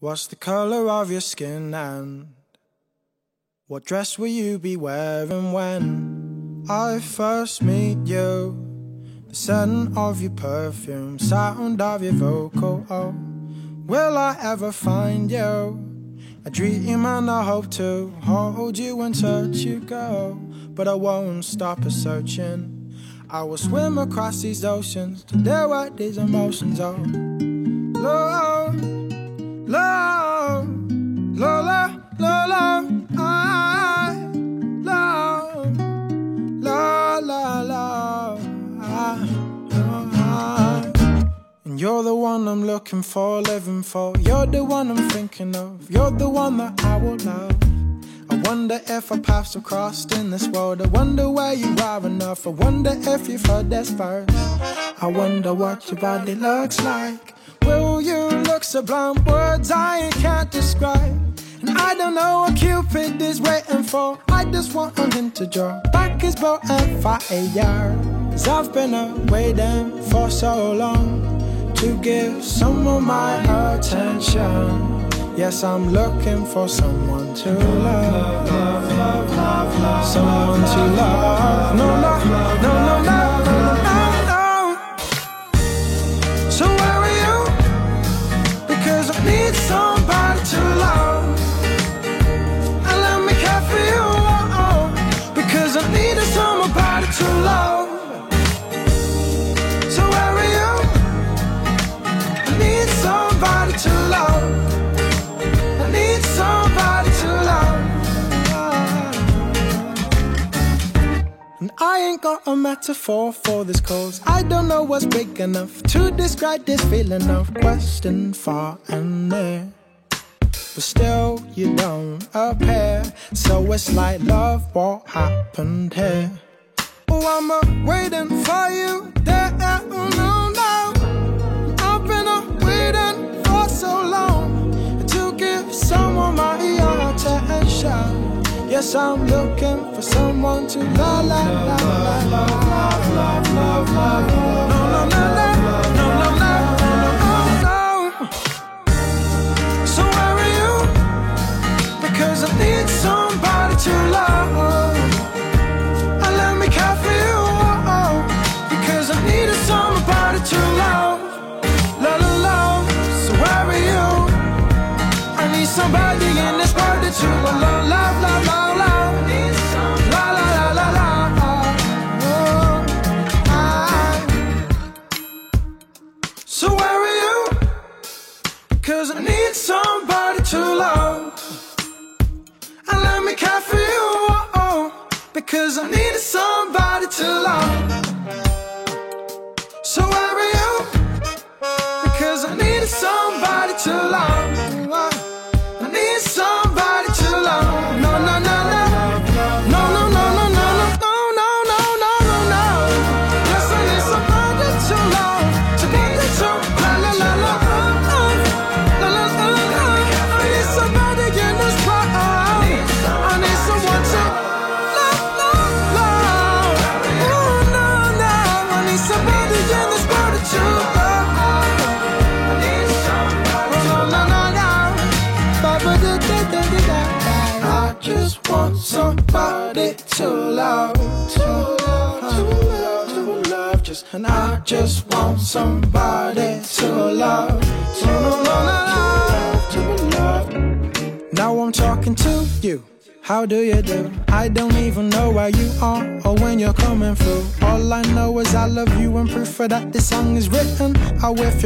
What's the color of your skin and what dress will you be wearing when I first meet you? The scent of your perfume, sound of your vocal. Oh, will I ever find you? I dream and I hope to hold you and touch you go, but I won't stop a searching. I will swim across these oceans to deal what these emotions. Oh, love, love, love, love, love, I love, love, love, love, I, I. And you're the one I'm looking for, living for. You're the one I'm thinking of. You're the one that I will love. I wonder if our paths have crossed in this world. I wonder where you are enough. I wonder if you've heard this verse. I wonder what your body looks like. Will you look sublime? Words I can't describe. And I don't know what Cupid is waiting for. I just want him to draw back his bow and fire. Cause I've been waiting for so long to give someone my attention. Yes, I'm looking for someone to love. Someone to love. No, no, no, no, no, no, no. So where are you? Because I need somebody I ain't got a metaphor for this cause. I don't know what's big enough to describe this feeling of question far and near. But still, you don't appear. So it's like love, what happened here? Oh, I'm uh, waiting for you there. Oh, no, no. I've been uh, waiting for so long to give someone my attention. Yes, I'm looking for someone to no, no, no, no, no, no, no, no. So where are you? Because I need somebody to love.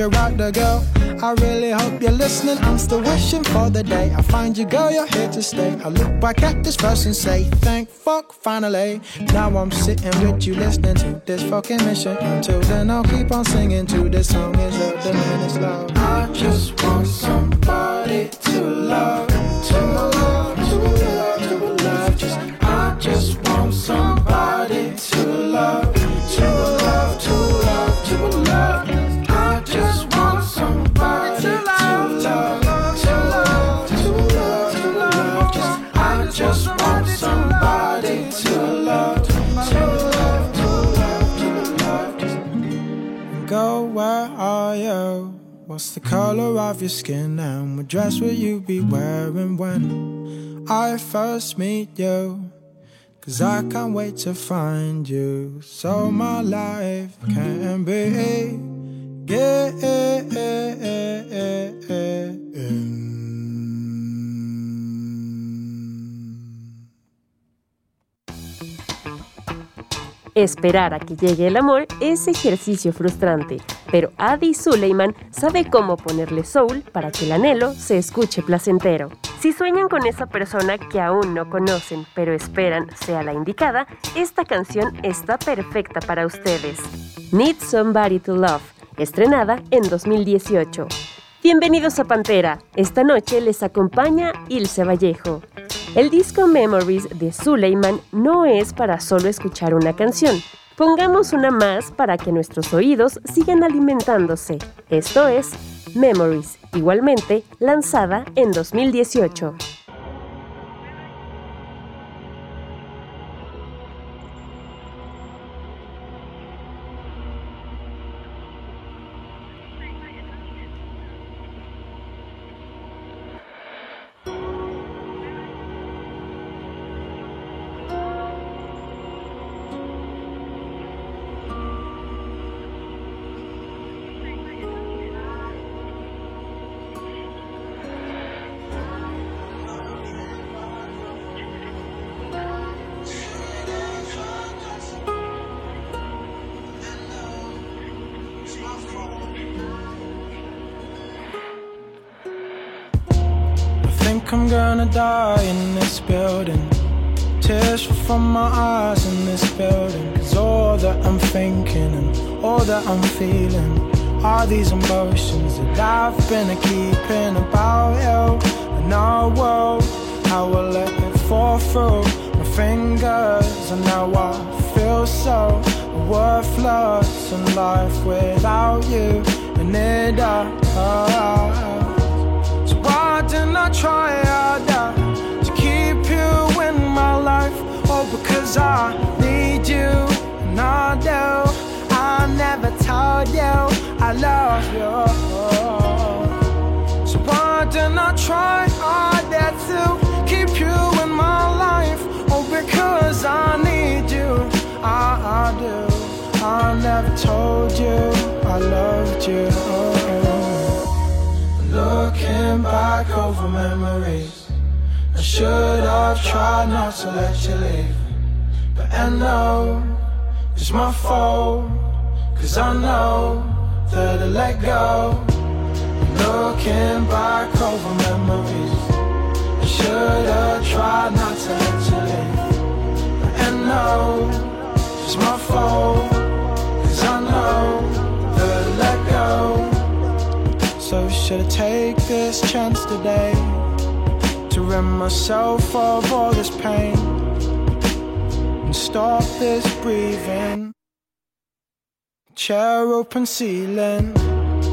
You're out there, girl, I really hope you're listening. I'm still wishing for the day I find you, girl, you're here to stay. I look back at this verse and say, thank fuck, finally. Now I'm sitting with you listening to this fucking mission. Until then, I'll keep on singing to this song is love, the man is love. I just want somebody color of your skin and what dress will you be wearing when? I first meet you. Cause I can't wait to find you so my life can be Esperar a que llegue el amor es ejercicio frustrante, pero Adi Suleiman sabe cómo ponerle soul para que el anhelo se escuche placentero. Si sueñan con esa persona que aún no conocen, pero esperan sea la indicada, esta canción está perfecta para ustedes. Need Somebody to Love, estrenada en 2018. Bienvenidos a Pantera. Esta noche les acompaña Ilse Vallejo. El disco Memories de Suleiman no es para solo escuchar una canción. Pongamos una más para que nuestros oídos sigan alimentándose. Esto es Memories, igualmente lanzada en 2018. I'm gonna die in this building. Tears fall from my eyes in this building. Cause all that I'm thinking and all that I'm feeling are these emotions that I've been a keeping about you and world. How I let it fall through my fingers, and now I feel so worthless in life without you. And it all. Didn't I try harder to keep you in my life? Oh, because I need you, and I do. I never told you I love you. So why didn't I try harder to keep you in my life? Oh, because I need you, I, I do. I never told you I loved you. Looking back over memories I should have tried not to let you leave. But I know it's my fault Cause I know that I let go. Looking back over memories I should have tried not to let you leave. But I know it's my fault should I take this chance today to rid myself of all this pain and stop this breathing? Chair open ceiling.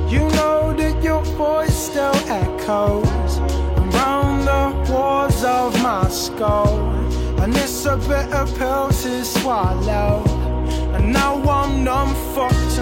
You know that your voice still echoes around the walls of my skull. And it's a bitter pill to swallow. And now I'm numb, fucked,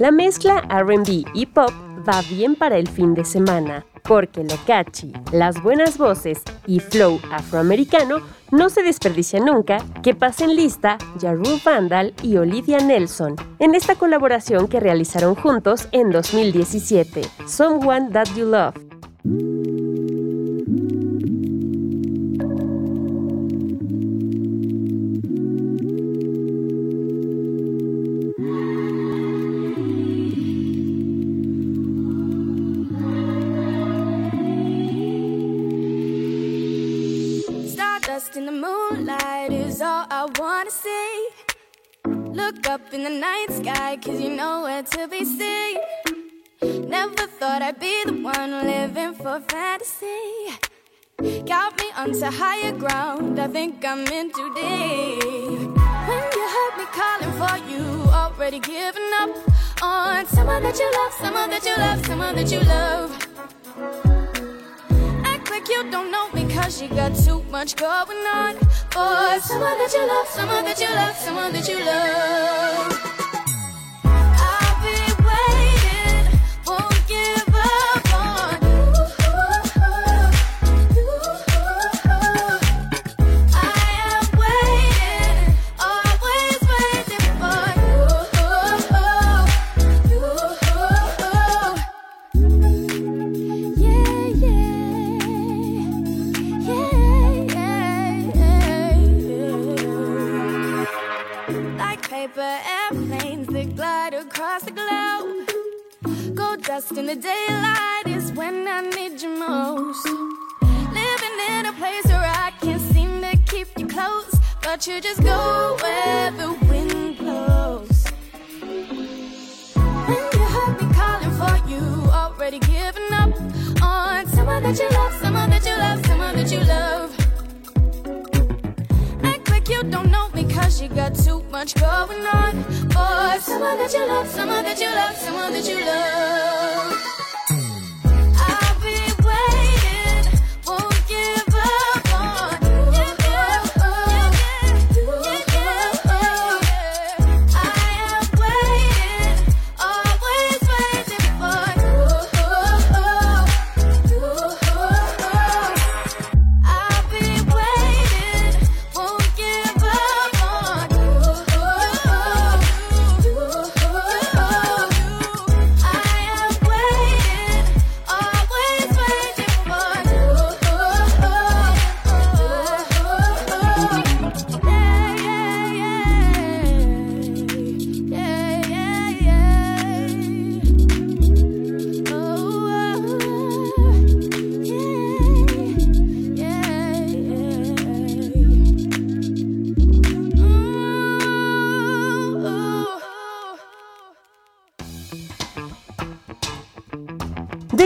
La mezcla RB y pop va bien para el fin de semana, porque lo catchy, las buenas voces y flow afroamericano no se desperdicia nunca que pasen lista Jaru Vandal y Olivia Nelson en esta colaboración que realizaron juntos en 2017, Someone That You Love. Look up in the night sky, cause you know where to be seen. Never thought I'd be the one living for fantasy. Got me onto higher ground, I think I'm in too deep. When you heard me calling for you, already giving up on someone that you love, someone that you love, someone that you love like you don't know me cause you got too much going on. Boy, someone that you love, someone that you love, someone that you love. Dust in the daylight is when I need you most. Living in a place where I can't seem to keep you close, but you just go where the wind blows. When you heard me calling for you, already giving up on someone that you love, someone that you love, someone that you love. Act like you don't know cause you got too much going on. Boy, someone that you love, someone that you love, someone that you love.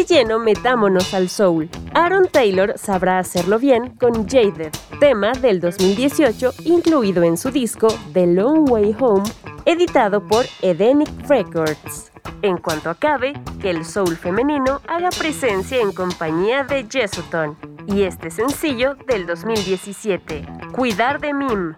Lleno, metámonos al soul. Aaron Taylor sabrá hacerlo bien con Jaded, tema del 2018 incluido en su disco The Long Way Home, editado por Edenic Records. En cuanto acabe, que el soul femenino haga presencia en compañía de Jessuton y este sencillo del 2017, Cuidar de Mim.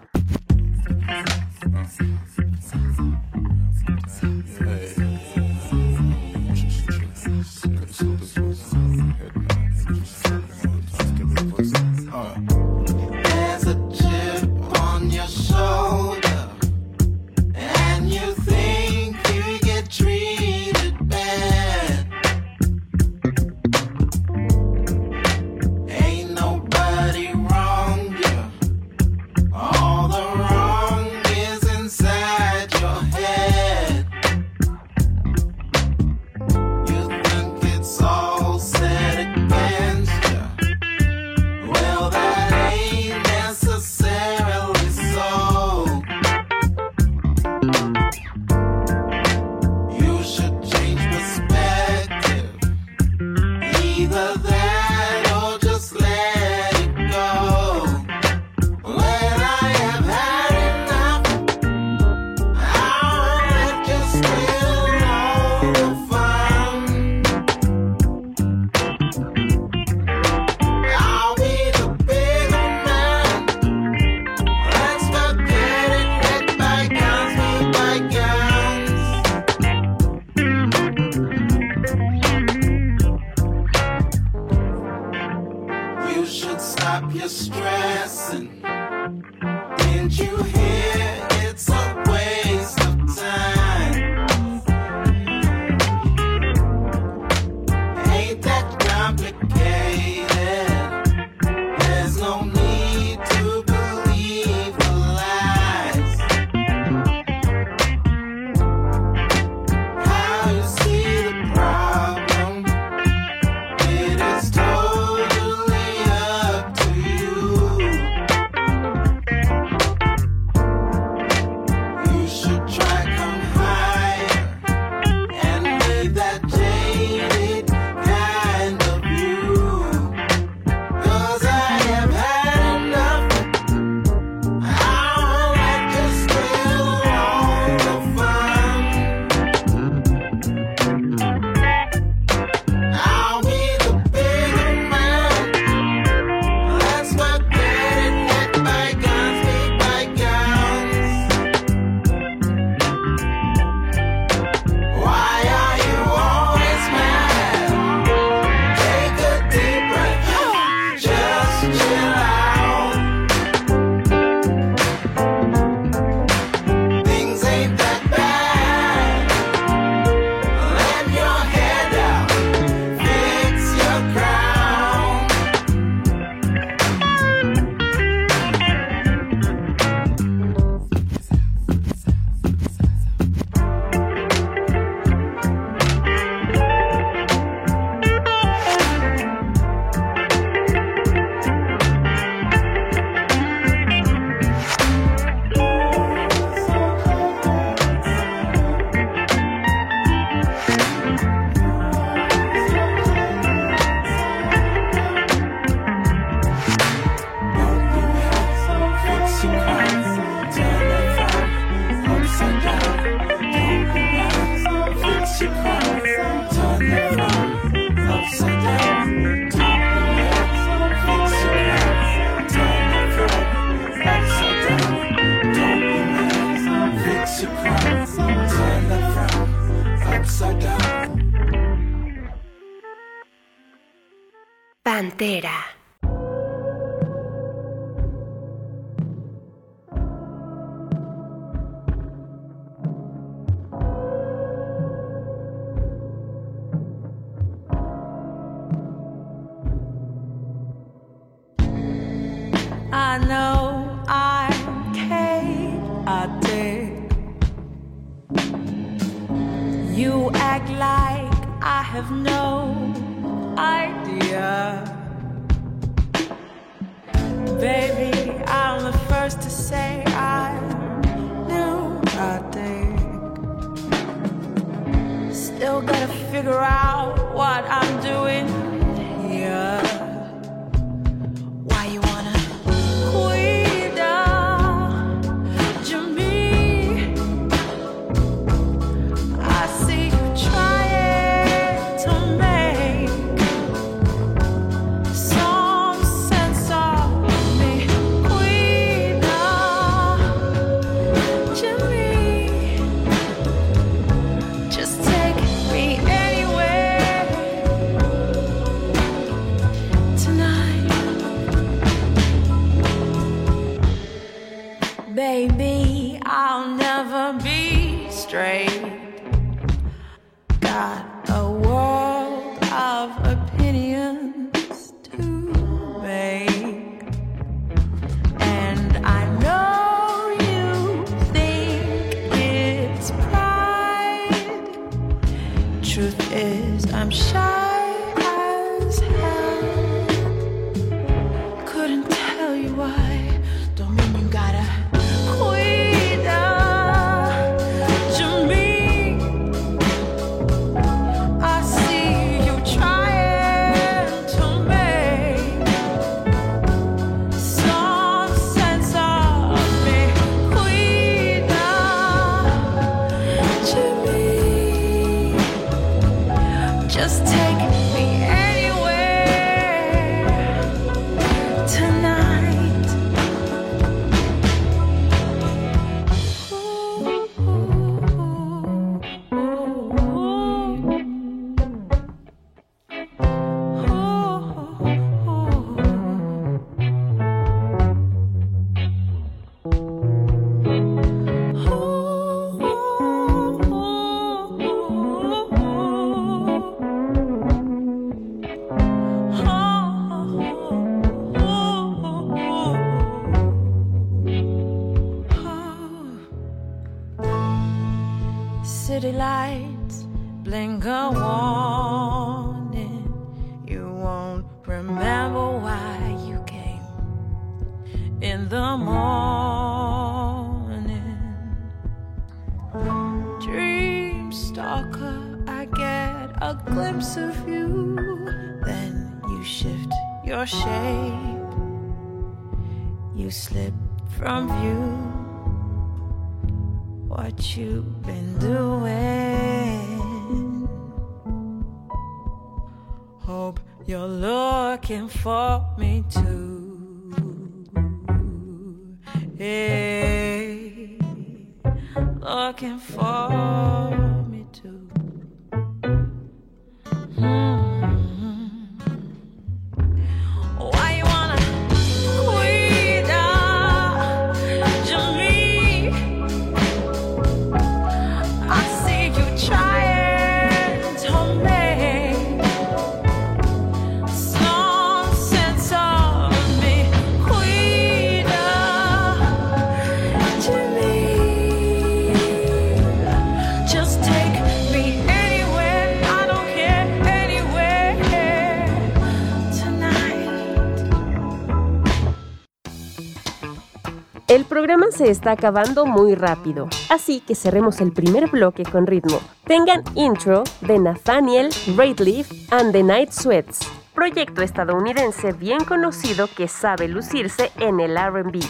El programa se está acabando muy rápido, así que cerremos el primer bloque con ritmo. Tengan intro de Nathaniel Rateliff and the Night Sweats, proyecto estadounidense bien conocido que sabe lucirse en el RB.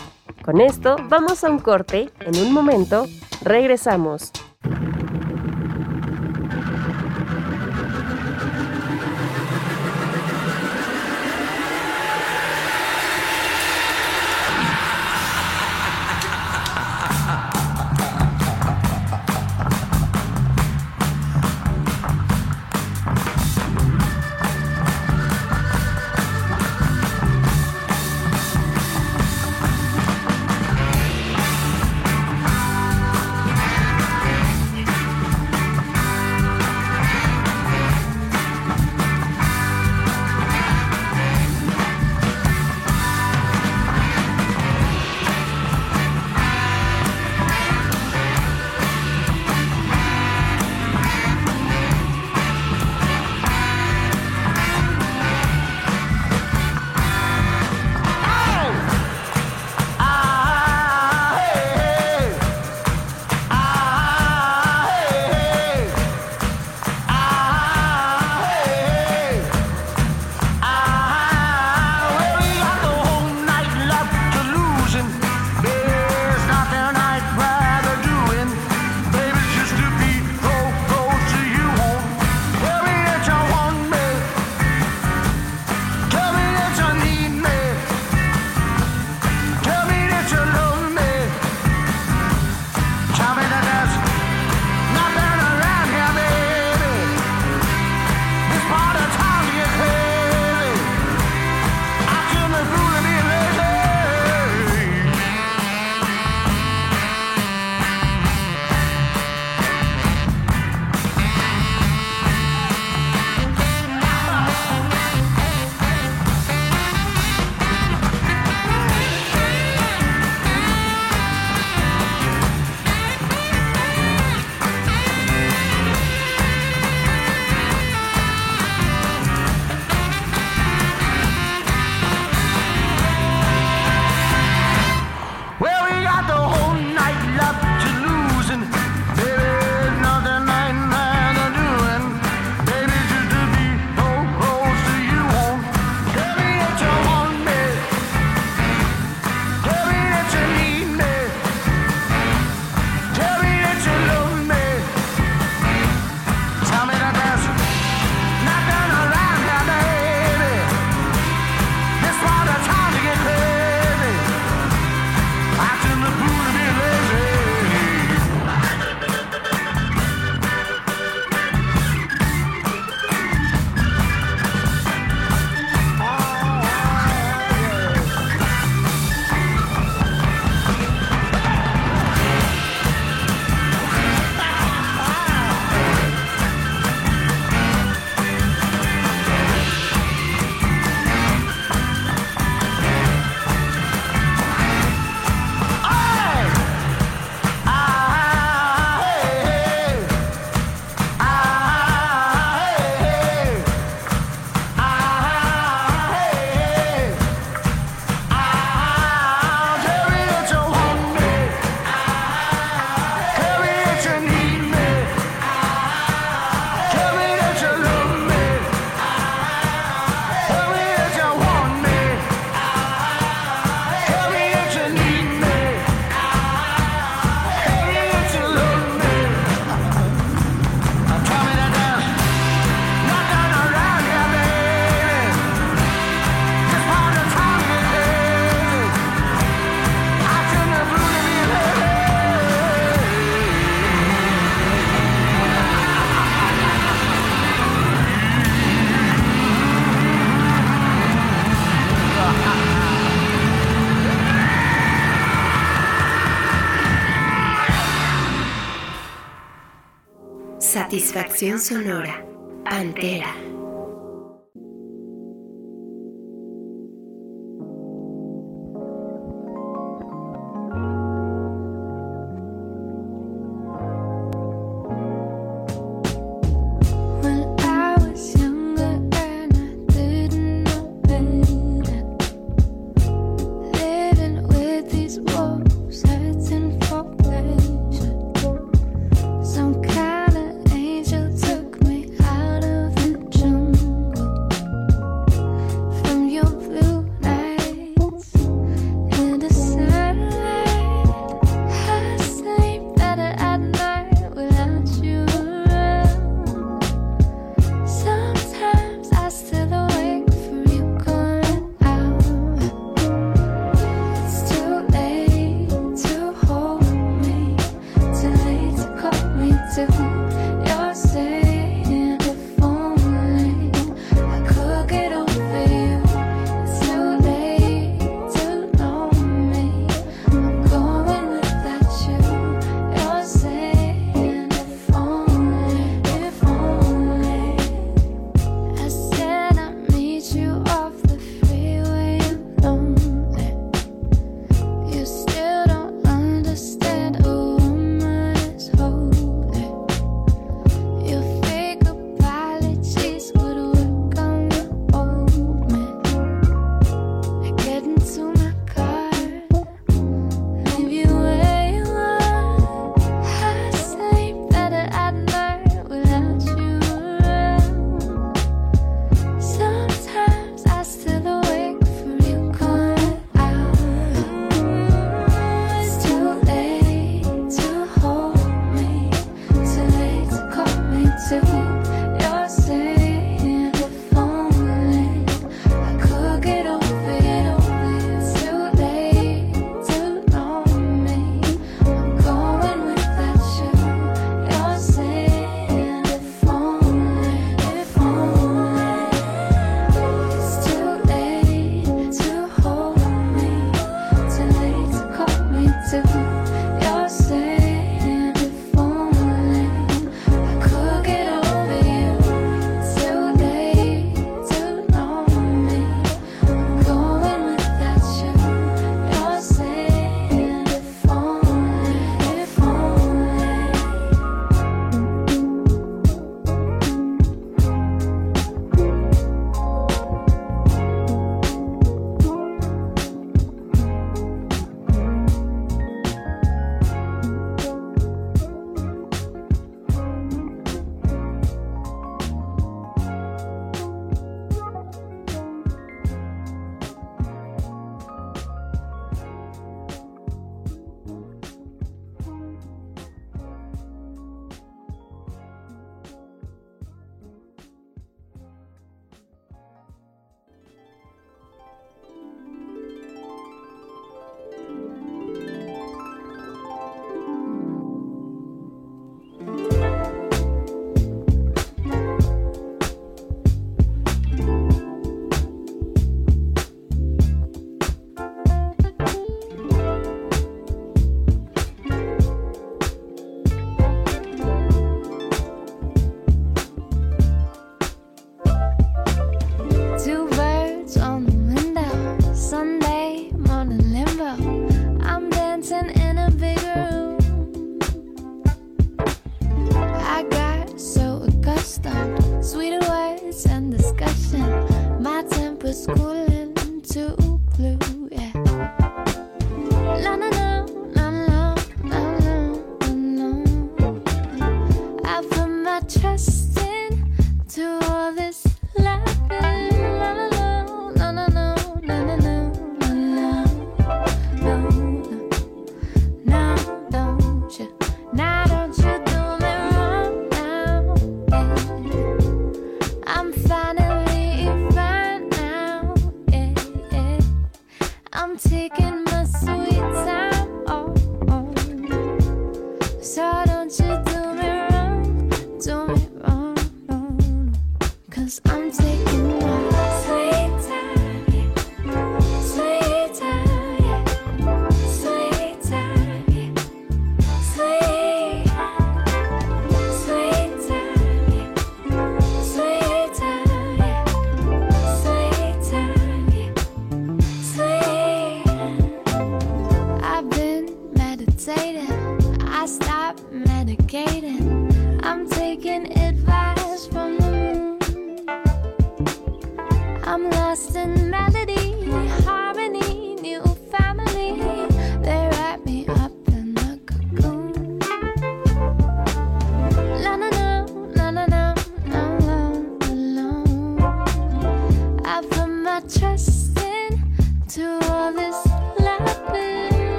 Con esto vamos a un corte, en un momento regresamos. Satisfacción sonora. Pantera.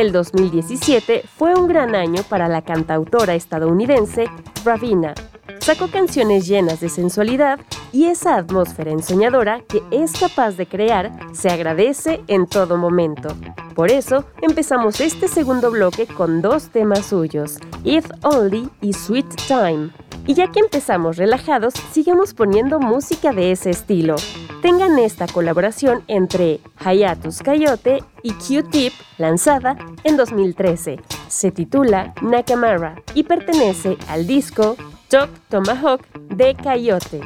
El 2017 fue un gran año para la cantautora estadounidense Ravina. Sacó canciones llenas de sensualidad y esa atmósfera ensoñadora que es capaz de crear se agradece en todo momento. Por eso empezamos este segundo bloque con dos temas suyos, If Only y Sweet Time. Y ya que empezamos relajados, sigamos poniendo música de ese estilo. Tengan esta colaboración entre Hayatus Coyote y Q-Tip, lanzada en 2013. Se titula Nakamara y pertenece al disco Top Tomahawk de Coyote.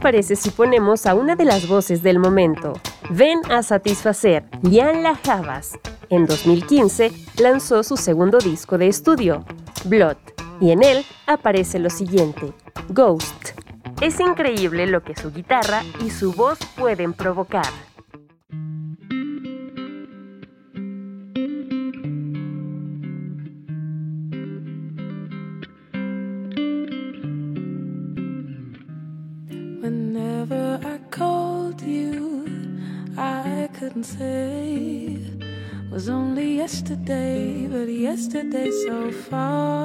Parece si ponemos a una de las voces del momento? Ven a satisfacer, Lian La Javas. En 2015 lanzó su segundo disco de estudio, Blood, y en él aparece lo siguiente, Ghost. Es increíble lo que su guitarra y su voz pueden provocar. Yesterday so far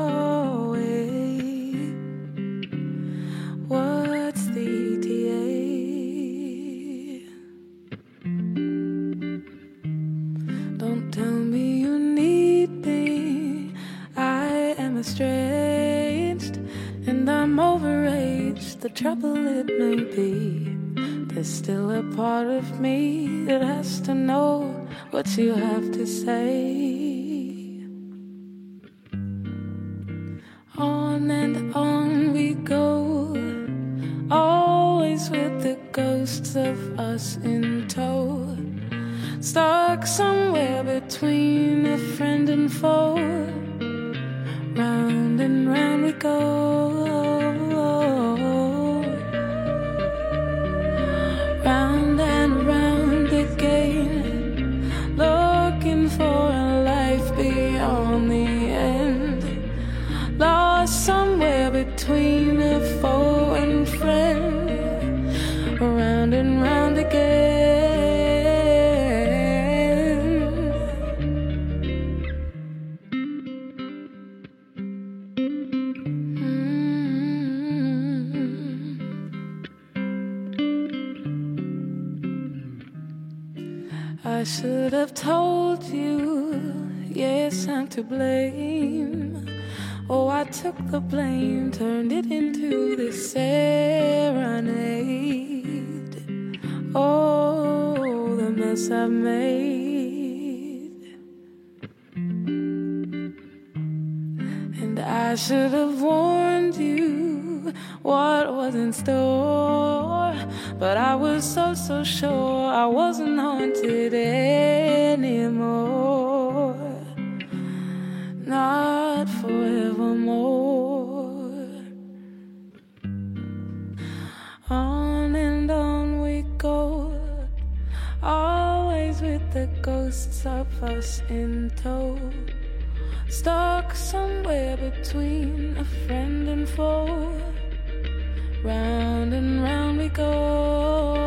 between a foe and friend, round and round again. Mm. I should have told you, yes, I'm to blame. Oh, I took the blame, between a friend and foe. Round and round we go.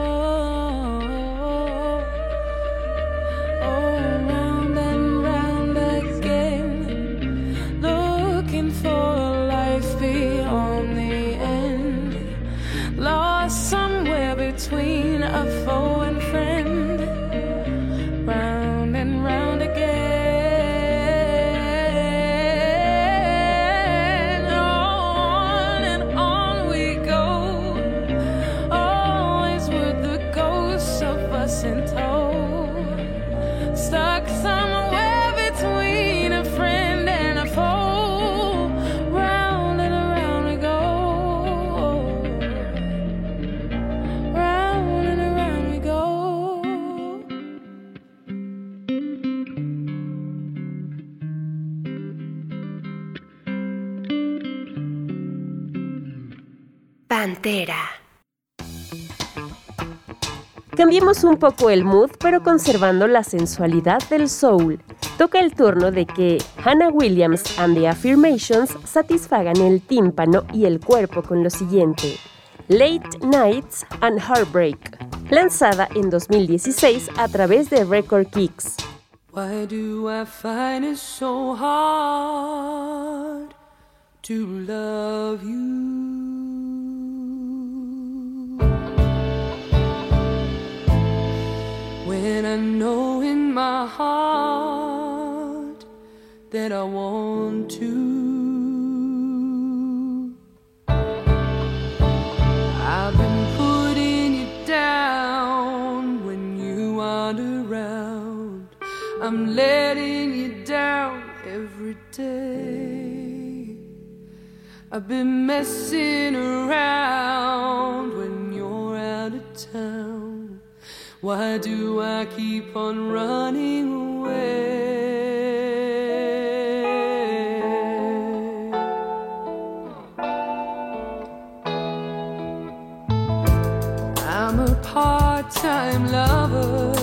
Cambiemos un poco el mood, pero conservando la sensualidad del soul. Toca el turno de que Hannah Williams and the Affirmations satisfagan el tímpano y el cuerpo con lo siguiente: Late Nights and Heartbreak, lanzada en 2016 a través de Record Kicks. Why do I find it so hard to love you? I know in my heart that I want to, I've been putting you down when you aren't around. I'm letting you down every day. I've been messing around when you're out of town. Why do I keep on running away? I'm a part time lover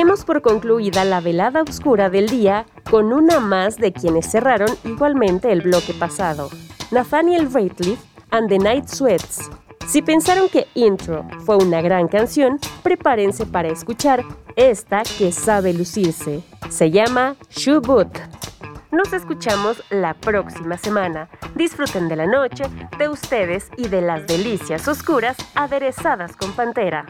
Demos por concluida la velada oscura del día con una más de quienes cerraron igualmente el bloque pasado, Nathaniel Rateliff and the Night Sweats. Si pensaron que Intro fue una gran canción, prepárense para escuchar esta que sabe lucirse. Se llama Shoe Boot. Nos escuchamos la próxima semana. Disfruten de la noche, de ustedes y de las delicias oscuras aderezadas con Pantera.